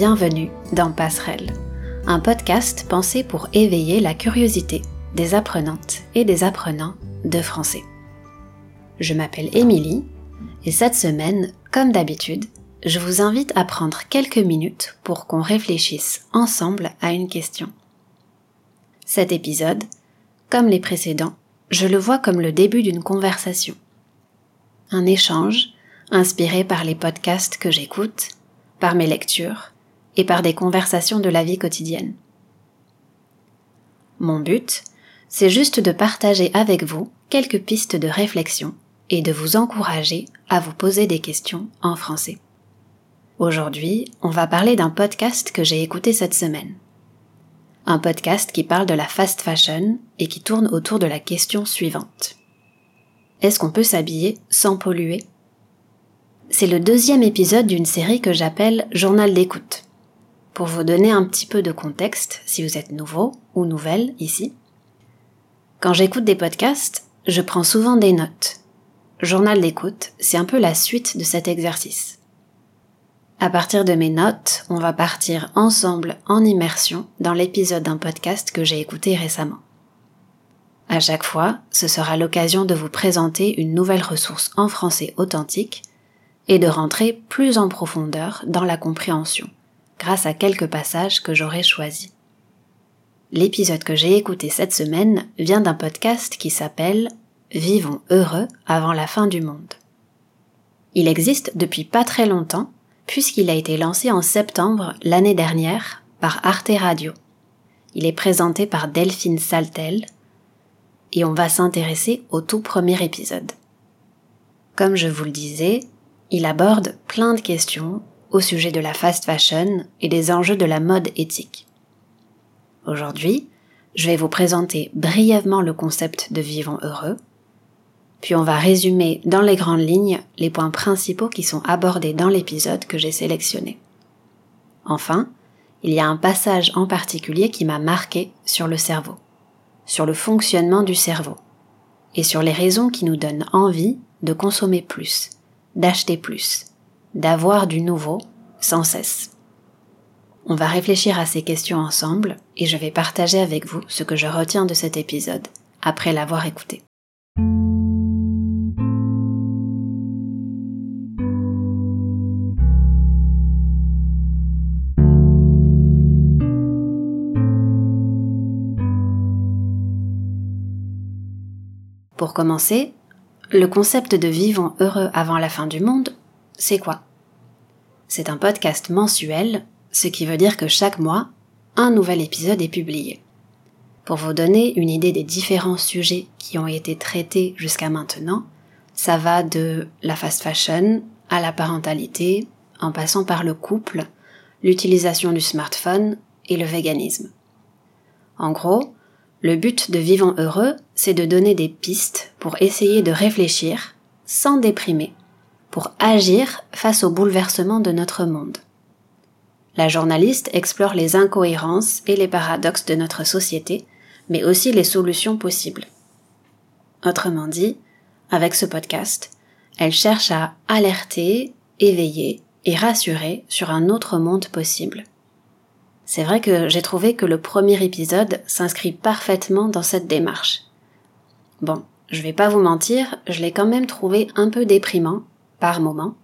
Bienvenue dans Passerelle, un podcast pensé pour éveiller la curiosité des apprenantes et des apprenants de français. Je m'appelle Émilie et cette semaine, comme d'habitude, je vous invite à prendre quelques minutes pour qu'on réfléchisse ensemble à une question. Cet épisode, comme les précédents, je le vois comme le début d'une conversation. Un échange inspiré par les podcasts que j'écoute, par mes lectures et par des conversations de la vie quotidienne. Mon but, c'est juste de partager avec vous quelques pistes de réflexion et de vous encourager à vous poser des questions en français. Aujourd'hui, on va parler d'un podcast que j'ai écouté cette semaine. Un podcast qui parle de la fast fashion et qui tourne autour de la question suivante. Est-ce qu'on peut s'habiller sans polluer? C'est le deuxième épisode d'une série que j'appelle Journal d'écoute. Pour vous donner un petit peu de contexte, si vous êtes nouveau ou nouvelle ici, quand j'écoute des podcasts, je prends souvent des notes. Journal d'écoute, c'est un peu la suite de cet exercice. À partir de mes notes, on va partir ensemble en immersion dans l'épisode d'un podcast que j'ai écouté récemment. À chaque fois, ce sera l'occasion de vous présenter une nouvelle ressource en français authentique et de rentrer plus en profondeur dans la compréhension, grâce à quelques passages que j'aurai choisis. L'épisode que j'ai écouté cette semaine vient d'un podcast qui s'appelle Vivons heureux avant la fin du monde. Il existe depuis pas très longtemps puisqu'il a été lancé en septembre l'année dernière par Arte Radio. Il est présenté par Delphine Saltel et on va s'intéresser au tout premier épisode. Comme je vous le disais, il aborde plein de questions au sujet de la fast fashion et des enjeux de la mode éthique. Aujourd'hui, je vais vous présenter brièvement le concept de vivant heureux, puis on va résumer dans les grandes lignes les points principaux qui sont abordés dans l'épisode que j'ai sélectionné. Enfin, il y a un passage en particulier qui m'a marqué sur le cerveau, sur le fonctionnement du cerveau, et sur les raisons qui nous donnent envie de consommer plus, d'acheter plus, d'avoir du nouveau sans cesse. On va réfléchir à ces questions ensemble et je vais partager avec vous ce que je retiens de cet épisode après l'avoir écouté. Pour commencer, le concept de vivons heureux avant la fin du monde, c'est quoi? C'est un podcast mensuel, ce qui veut dire que chaque mois, un nouvel épisode est publié. Pour vous donner une idée des différents sujets qui ont été traités jusqu'à maintenant, ça va de la fast fashion à la parentalité, en passant par le couple, l'utilisation du smartphone et le véganisme. En gros, le but de Vivant Heureux, c'est de donner des pistes pour essayer de réfléchir, sans déprimer, pour agir face au bouleversement de notre monde. La journaliste explore les incohérences et les paradoxes de notre société, mais aussi les solutions possibles. Autrement dit, avec ce podcast, elle cherche à alerter, éveiller et rassurer sur un autre monde possible. C'est vrai que j'ai trouvé que le premier épisode s'inscrit parfaitement dans cette démarche. Bon, je vais pas vous mentir, je l'ai quand même trouvé un peu déprimant, par moments,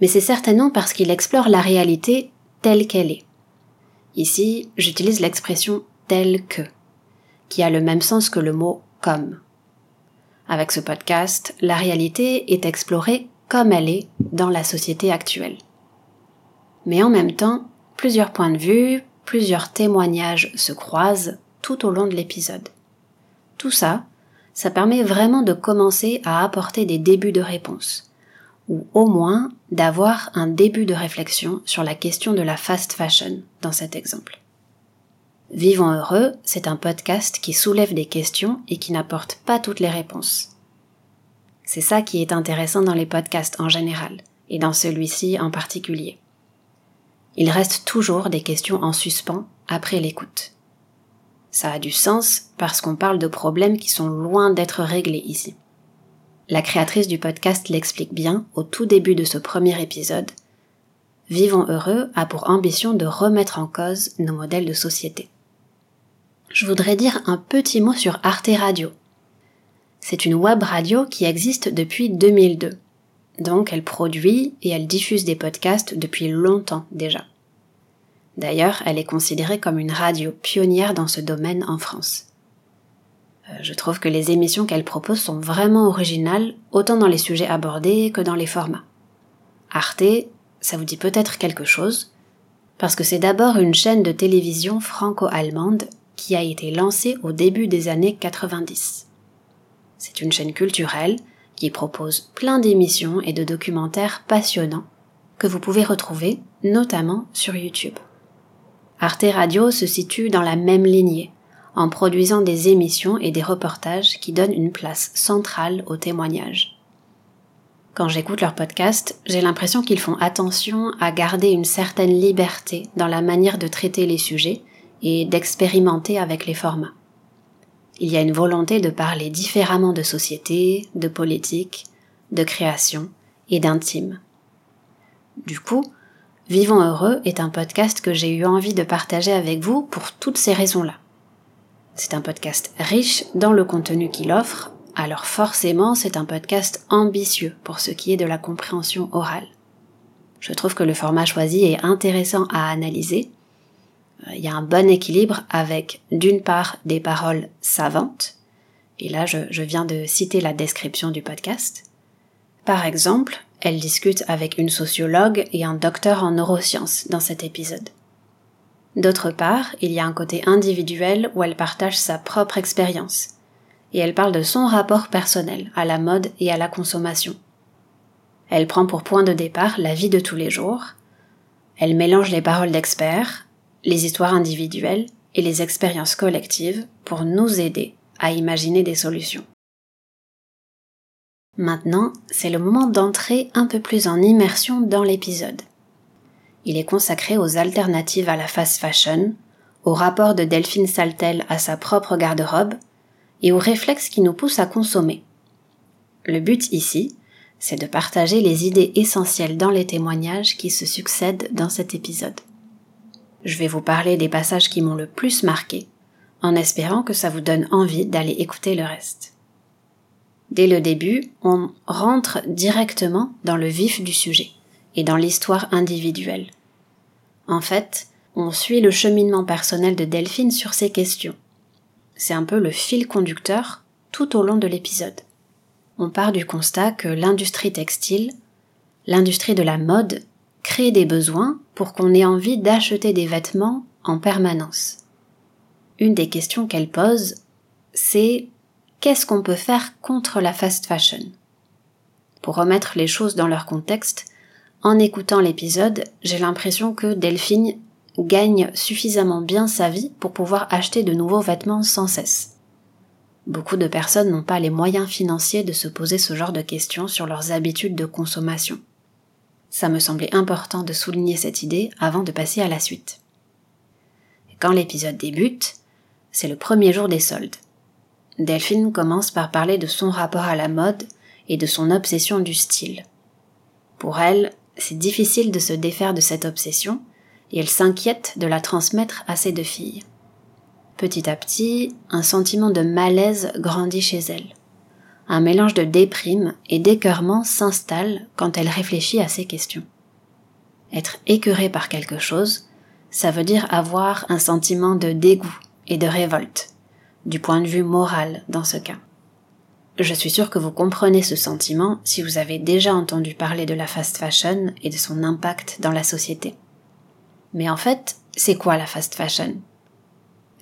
mais c'est certainement parce qu'il explore la réalité telle qu'elle est. Ici, j'utilise l'expression telle que, qui a le même sens que le mot comme. Avec ce podcast, la réalité est explorée comme elle est dans la société actuelle. Mais en même temps, Plusieurs points de vue, plusieurs témoignages se croisent tout au long de l'épisode. Tout ça, ça permet vraiment de commencer à apporter des débuts de réponse, ou au moins d'avoir un début de réflexion sur la question de la fast fashion dans cet exemple. Vivons heureux, c'est un podcast qui soulève des questions et qui n'apporte pas toutes les réponses. C'est ça qui est intéressant dans les podcasts en général, et dans celui-ci en particulier il reste toujours des questions en suspens après l'écoute. Ça a du sens parce qu'on parle de problèmes qui sont loin d'être réglés ici. La créatrice du podcast l'explique bien au tout début de ce premier épisode. Vivons heureux a pour ambition de remettre en cause nos modèles de société. Je voudrais dire un petit mot sur Arte Radio. C'est une web radio qui existe depuis 2002. Donc elle produit et elle diffuse des podcasts depuis longtemps déjà. D'ailleurs, elle est considérée comme une radio pionnière dans ce domaine en France. Euh, je trouve que les émissions qu'elle propose sont vraiment originales, autant dans les sujets abordés que dans les formats. Arte, ça vous dit peut-être quelque chose, parce que c'est d'abord une chaîne de télévision franco-allemande qui a été lancée au début des années 90. C'est une chaîne culturelle qui propose plein d'émissions et de documentaires passionnants que vous pouvez retrouver notamment sur YouTube. Arte Radio se situe dans la même lignée, en produisant des émissions et des reportages qui donnent une place centrale au témoignage. Quand j'écoute leur podcast, j'ai l'impression qu'ils font attention à garder une certaine liberté dans la manière de traiter les sujets et d'expérimenter avec les formats. Il y a une volonté de parler différemment de société, de politique, de création et d'intime. Du coup, Vivons heureux est un podcast que j'ai eu envie de partager avec vous pour toutes ces raisons-là. C'est un podcast riche dans le contenu qu'il offre, alors forcément c'est un podcast ambitieux pour ce qui est de la compréhension orale. Je trouve que le format choisi est intéressant à analyser. Euh, il y a un bon équilibre avec d'une part des paroles savantes, et là je, je viens de citer la description du podcast. Par exemple, elle discute avec une sociologue et un docteur en neurosciences dans cet épisode. D'autre part, il y a un côté individuel où elle partage sa propre expérience, et elle parle de son rapport personnel à la mode et à la consommation. Elle prend pour point de départ la vie de tous les jours, elle mélange les paroles d'experts, les histoires individuelles et les expériences collectives pour nous aider à imaginer des solutions. Maintenant, c'est le moment d'entrer un peu plus en immersion dans l'épisode. Il est consacré aux alternatives à la fast fashion, au rapport de Delphine Saltel à sa propre garde-robe et aux réflexes qui nous poussent à consommer. Le but ici, c'est de partager les idées essentielles dans les témoignages qui se succèdent dans cet épisode. Je vais vous parler des passages qui m'ont le plus marqué, en espérant que ça vous donne envie d'aller écouter le reste. Dès le début, on rentre directement dans le vif du sujet et dans l'histoire individuelle. En fait, on suit le cheminement personnel de Delphine sur ces questions. C'est un peu le fil conducteur tout au long de l'épisode. On part du constat que l'industrie textile, l'industrie de la mode, crée des besoins pour qu'on ait envie d'acheter des vêtements en permanence. Une des questions qu'elle pose, c'est qu'est-ce qu'on peut faire contre la fast fashion? Pour remettre les choses dans leur contexte, en écoutant l'épisode, j'ai l'impression que Delphine gagne suffisamment bien sa vie pour pouvoir acheter de nouveaux vêtements sans cesse. Beaucoup de personnes n'ont pas les moyens financiers de se poser ce genre de questions sur leurs habitudes de consommation. Ça me semblait important de souligner cette idée avant de passer à la suite. quand l'épisode débute, c'est le premier jour des soldes. Delphine commence par parler de son rapport à la mode et de son obsession du style. Pour elle, c'est difficile de se défaire de cette obsession et elle s'inquiète de la transmettre à ses deux filles. Petit à petit, un sentiment de malaise grandit chez elle. Un mélange de déprime et d'écœurement s'installe quand elle réfléchit à ces questions. Être écœurée par quelque chose, ça veut dire avoir un sentiment de dégoût et de révolte du point de vue moral dans ce cas. Je suis sûre que vous comprenez ce sentiment si vous avez déjà entendu parler de la fast fashion et de son impact dans la société. Mais en fait, c'est quoi la fast fashion?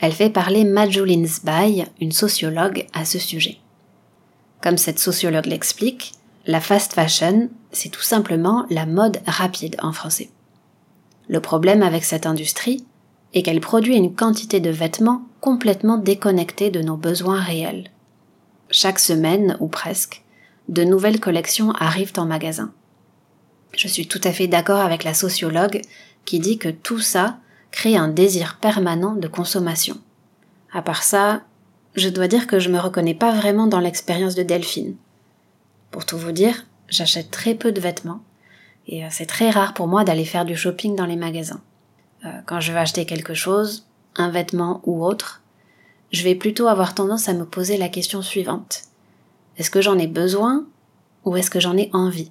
Elle fait parler Majoulin Zbaï, une sociologue, à ce sujet. Comme cette sociologue l'explique, la fast fashion, c'est tout simplement la mode rapide en français. Le problème avec cette industrie, et qu'elle produit une quantité de vêtements complètement déconnectés de nos besoins réels. Chaque semaine, ou presque, de nouvelles collections arrivent en magasin. Je suis tout à fait d'accord avec la sociologue qui dit que tout ça crée un désir permanent de consommation. À part ça, je dois dire que je me reconnais pas vraiment dans l'expérience de Delphine. Pour tout vous dire, j'achète très peu de vêtements, Et euh, c'est très rare pour moi d'aller faire du shopping dans les magasins. Euh, quand je veux acheter quelque chose, un vêtement ou autre, je vais plutôt avoir tendance à me poser la question suivante. Est-ce que j'en ai besoin ou est-ce que j'en ai envie?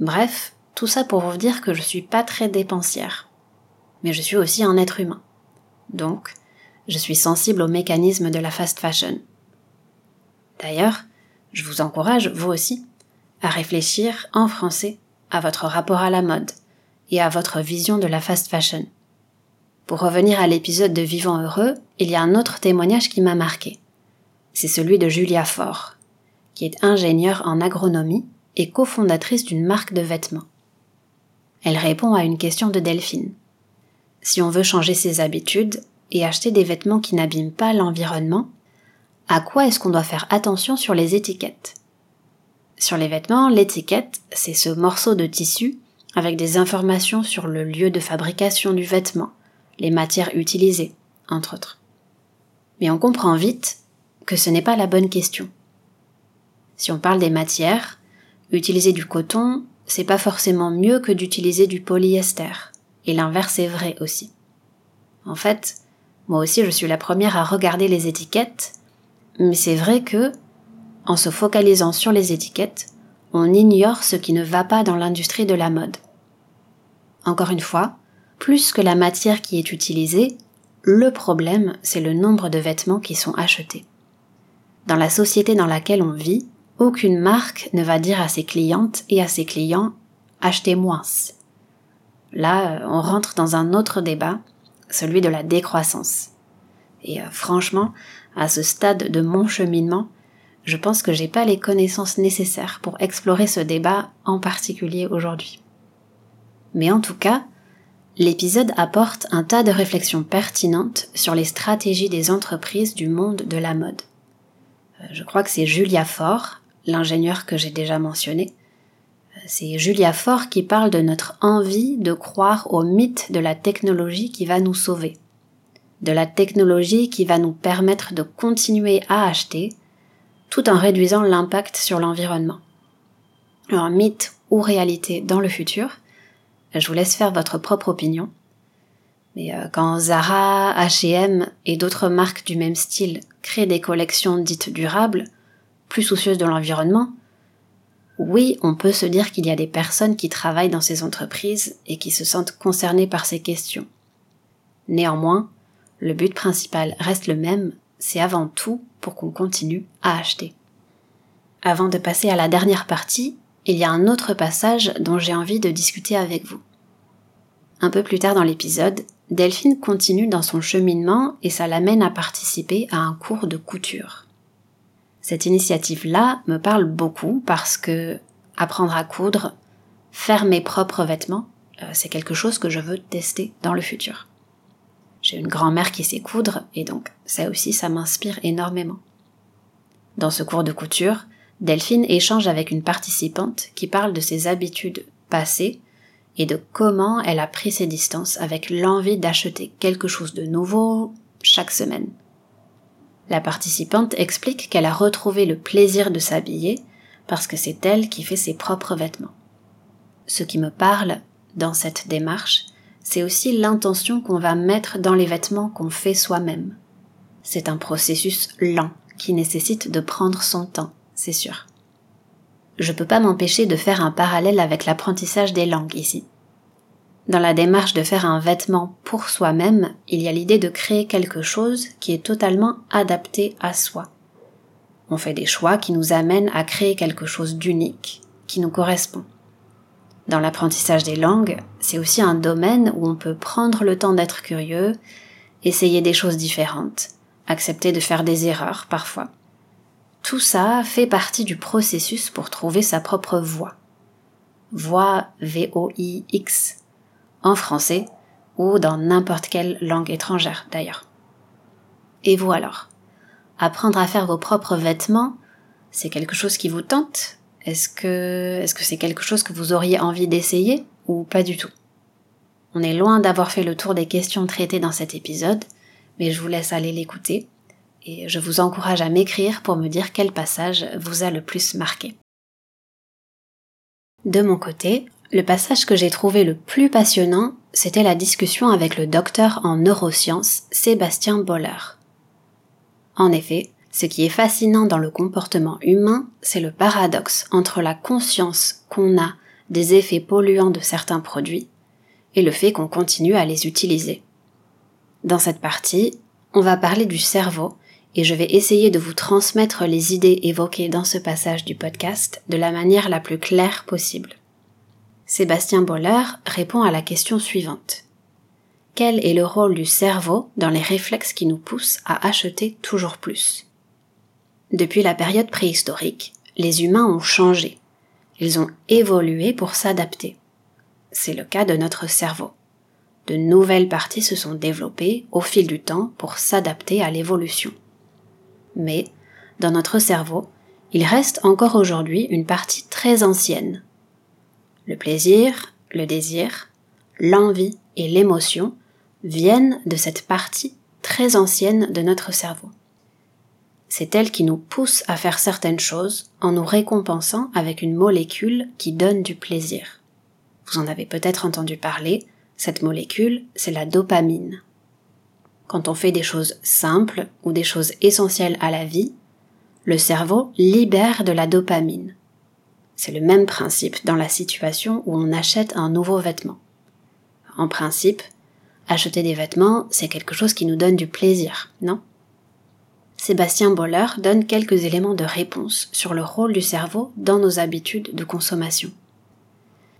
Bref, tout ça pour vous dire que je suis pas très dépensière. Mais je suis aussi un être humain. Donc, je suis sensible au mécanisme de la fast fashion. D'ailleurs, je vous encourage, vous aussi, à réfléchir en français à votre rapport à la mode et à votre vision de la fast fashion. Pour revenir à l'épisode de Vivant heureux, il y a un autre témoignage qui m'a marqué. C'est celui de Julia Faure, qui est ingénieure en agronomie et cofondatrice d'une marque de vêtements. Elle répond à une question de Delphine. Si on veut changer ses habitudes et acheter des vêtements qui n'abîment pas l'environnement, à quoi est-ce qu'on doit faire attention sur les étiquettes? Sur les vêtements, l'étiquette, c'est ce morceau de tissu avec des informations sur le lieu de fabrication du vêtement, les matières utilisées, entre autres. Mais on comprend vite que ce n'est pas la bonne question. Si on parle des matières, utiliser du coton, c'est pas forcément mieux que d'utiliser du polyester. Et l'inverse est vrai aussi. En fait, moi aussi je suis la première à regarder les étiquettes, mais c'est vrai que, en se focalisant sur les étiquettes, on ignore ce qui ne va pas dans l'industrie de la mode. Encore une fois, plus que la matière qui est utilisée, le problème, c'est le nombre de vêtements qui sont achetés. Dans la société dans laquelle on vit, aucune marque ne va dire à ses clientes et à ses clients achetez moins. Là, on rentre dans un autre débat, celui de la décroissance. Et euh, franchement, à ce stade de mon cheminement, je pense que j'ai pas les connaissances nécessaires pour explorer ce débat en particulier aujourd'hui. Mais en tout cas, l'épisode apporte un tas de réflexions pertinentes sur les stratégies des entreprises du monde de la mode. Euh, je crois que c'est Julia Faure, l'ingénieur que j'ai déjà mentionné. Euh, c'est Julia Faure qui parle de notre envie de croire au mythe de la technologie qui va nous sauver. De la technologie qui va nous permettre de continuer à acheter tout en réduisant l'impact sur l'environnement. Un mythe ou réalité dans le futur, je vous laisse faire votre propre opinion. Mais euh, quand Zara, H&M et d'autres marques du même style créent des collections dites durables, plus soucieuses de l'environnement, oui, on peut se dire qu'il y a des personnes qui travaillent dans ces entreprises et qui se sentent concernées par ces questions. Néanmoins, le but principal reste le même, c'est avant tout pour qu'on continue à acheter. Avant de passer à la dernière partie, il y a un autre passage dont j'ai envie de discuter avec vous. Un peu plus tard dans l'épisode, Delphine continue dans son cheminement et ça l'amène à participer à un cours de couture. Cette initiative-là me parle beaucoup parce que apprendre à coudre, faire mes propres vêtements, euh, c'est quelque chose que je veux tester dans le futur. J'ai une grand-mère qui sait coudre et donc ça aussi ça m'inspire énormément. Dans ce cours de couture, Delphine échange avec une participante qui parle de ses habitudes passées et de comment elle a pris ses distances avec l'envie d'acheter quelque chose de nouveau chaque semaine. La participante explique qu'elle a retrouvé le plaisir de s'habiller parce que c'est elle qui fait ses propres vêtements. Ce qui me parle dans cette démarche, c'est aussi l'intention qu'on va mettre dans les vêtements qu'on fait soi-même. C'est un processus lent qui nécessite de prendre son temps, c'est sûr. Je peux pas m'empêcher de faire un parallèle avec l'apprentissage des langues ici. Dans la démarche de faire un vêtement pour soi-même, il y a l'idée de créer quelque chose qui est totalement adapté à soi. On fait des choix qui nous amènent à créer quelque chose d'unique, qui nous correspond. Dans l'apprentissage des langues, c'est aussi un domaine où on peut prendre le temps d'être curieux, essayer des choses différentes, accepter de faire des erreurs parfois. Tout ça fait partie du processus pour trouver sa propre voix. Voix V-O-I-X en français ou dans n'importe quelle langue étrangère d'ailleurs. Et vous alors? Apprendre à faire vos propres vêtements, c'est quelque chose qui vous tente? Est-ce que est-ce que c'est quelque chose que vous auriez envie d'essayer ou pas du tout? On est loin d'avoir fait le tour des questions traitées dans cet épisode, mais je vous laisse aller l'écouter et je vous encourage à m'écrire pour me dire quel passage vous a le plus marqué. De mon côté, le passage que j'ai trouvé le plus passionnant, c'était la discussion avec le docteur en neurosciences Sébastien Boller. En effet, ce qui est fascinant dans le comportement humain, c'est le paradoxe entre la conscience qu'on a des effets polluants de certains produits et le fait qu'on continue à les utiliser. Dans cette partie, on va parler du cerveau et je vais essayer de vous transmettre les idées évoquées dans ce passage du podcast de la manière la plus claire possible. Sébastien Boller répond à la question suivante. Quel est le rôle du cerveau dans les réflexes qui nous poussent à acheter toujours plus? Depuis la période préhistorique, les humains ont changé. Ils ont évolué pour s'adapter. C'est le cas de notre cerveau. De nouvelles parties se sont développées au fil du temps pour s'adapter à l'évolution. Mais, dans notre cerveau, il reste encore aujourd'hui une partie très ancienne. Le plaisir, le désir, l'envie et l'émotion viennent de cette partie très ancienne de notre cerveau. C'est elle qui nous pousse à faire certaines choses en nous récompensant avec une molécule qui donne du plaisir. Vous en avez peut-être entendu parler, cette molécule, c'est la dopamine. Quand on fait des choses simples ou des choses essentielles à la vie, le cerveau libère de la dopamine. C'est le même principe dans la situation où on achète un nouveau vêtement. En principe, acheter des vêtements, c'est quelque chose qui nous donne du plaisir, non? Sébastien Boller donne quelques éléments de réponse sur le rôle du cerveau dans nos habitudes de consommation.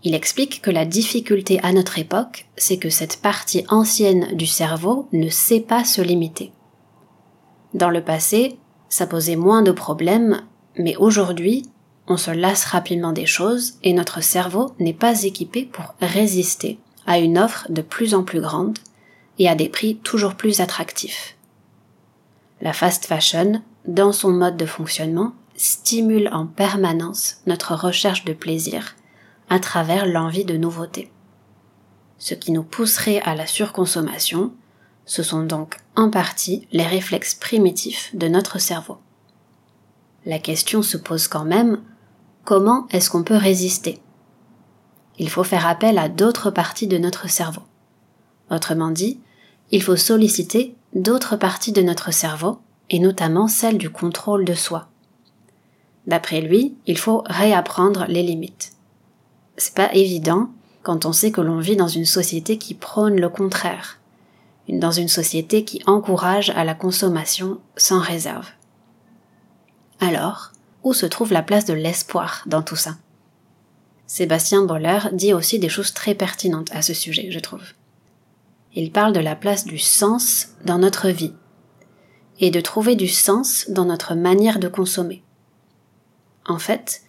Il explique que la difficulté à notre époque, c'est que cette partie ancienne du cerveau ne sait pas se limiter. Dans le passé, ça posait moins de problèmes, mais aujourd'hui, on se lasse rapidement des choses et notre cerveau n'est pas équipé pour résister à une offre de plus en plus grande et à des prix toujours plus attractifs. La fast fashion, dans son mode de fonctionnement, stimule en permanence notre recherche de plaisir à travers l'envie de nouveauté. Ce qui nous pousserait à la surconsommation, ce sont donc en partie les réflexes primitifs de notre cerveau. La question se pose quand même comment est-ce qu'on peut résister? Il faut faire appel à d'autres parties de notre cerveau. Autrement dit, il faut solliciter d'autres parties de notre cerveau, et notamment celle du contrôle de soi. D'après lui, il faut réapprendre les limites. C'est pas évident quand on sait que l'on vit dans une société qui prône le contraire, dans une société qui encourage à la consommation sans réserve. Alors, où se trouve la place de l'espoir dans tout ça? Sébastien Boller dit aussi des choses très pertinentes à ce sujet, je trouve. Il parle de la place du sens dans notre vie et de trouver du sens dans notre manière de consommer. En fait,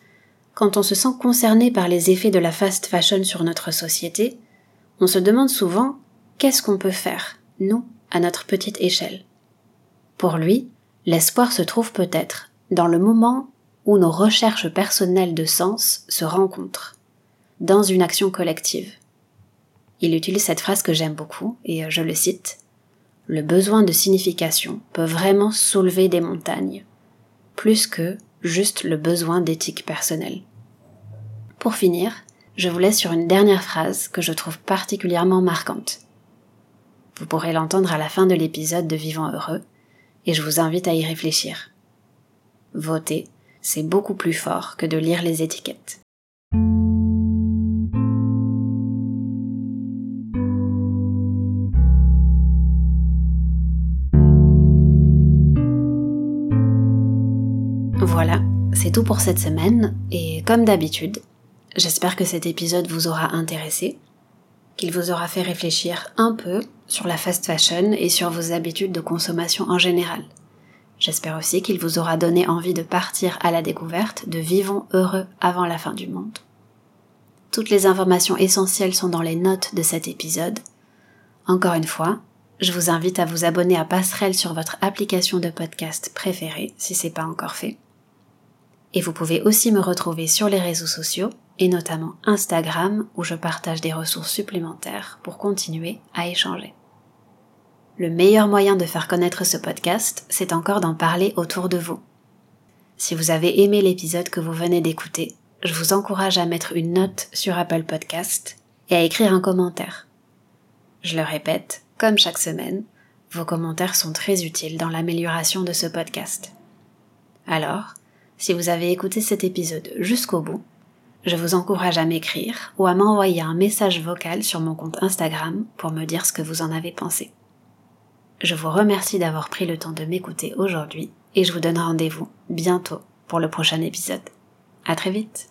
quand on se sent concerné par les effets de la fast fashion sur notre société, on se demande souvent qu'est-ce qu'on peut faire, nous, à notre petite échelle. Pour lui, l'espoir se trouve peut-être dans le moment où nos recherches personnelles de sens se rencontrent, dans une action collective. Il utilise cette phrase que j'aime beaucoup, et je le cite. Le besoin de signification peut vraiment soulever des montagnes, plus que juste le besoin d'éthique personnelle. Pour finir, je vous laisse sur une dernière phrase que je trouve particulièrement marquante. Vous pourrez l'entendre à la fin de l'épisode de Vivant Heureux, et je vous invite à y réfléchir. Voter c'est beaucoup plus fort que de lire les étiquettes. Voilà, c'est tout pour cette semaine, et comme d'habitude, j'espère que cet épisode vous aura intéressé, qu'il vous aura fait réfléchir un peu sur la fast fashion et sur vos habitudes de consommation en général. J'espère aussi qu'il vous aura donné envie de partir à la découverte de Vivons heureux avant la fin du monde. Toutes les informations essentielles sont dans les notes de cet épisode. Encore une fois, je vous invite à vous abonner à Passerelle sur votre application de podcast préférée si c'est pas encore fait. Et vous pouvez aussi me retrouver sur les réseaux sociaux et notamment Instagram où je partage des ressources supplémentaires pour continuer à échanger. Le meilleur moyen de faire connaître ce podcast, c'est encore d'en parler autour de vous. Si vous avez aimé l'épisode que vous venez d'écouter, je vous encourage à mettre une note sur Apple Podcast et à écrire un commentaire. Je le répète, comme chaque semaine, vos commentaires sont très utiles dans l'amélioration de ce podcast. Alors, si vous avez écouté cet épisode jusqu'au bout, je vous encourage à m'écrire ou à m'envoyer un message vocal sur mon compte Instagram pour me dire ce que vous en avez pensé. Je vous remercie d'avoir pris le temps de m'écouter aujourd'hui et je vous donne rendez-vous bientôt pour le prochain épisode. À très vite!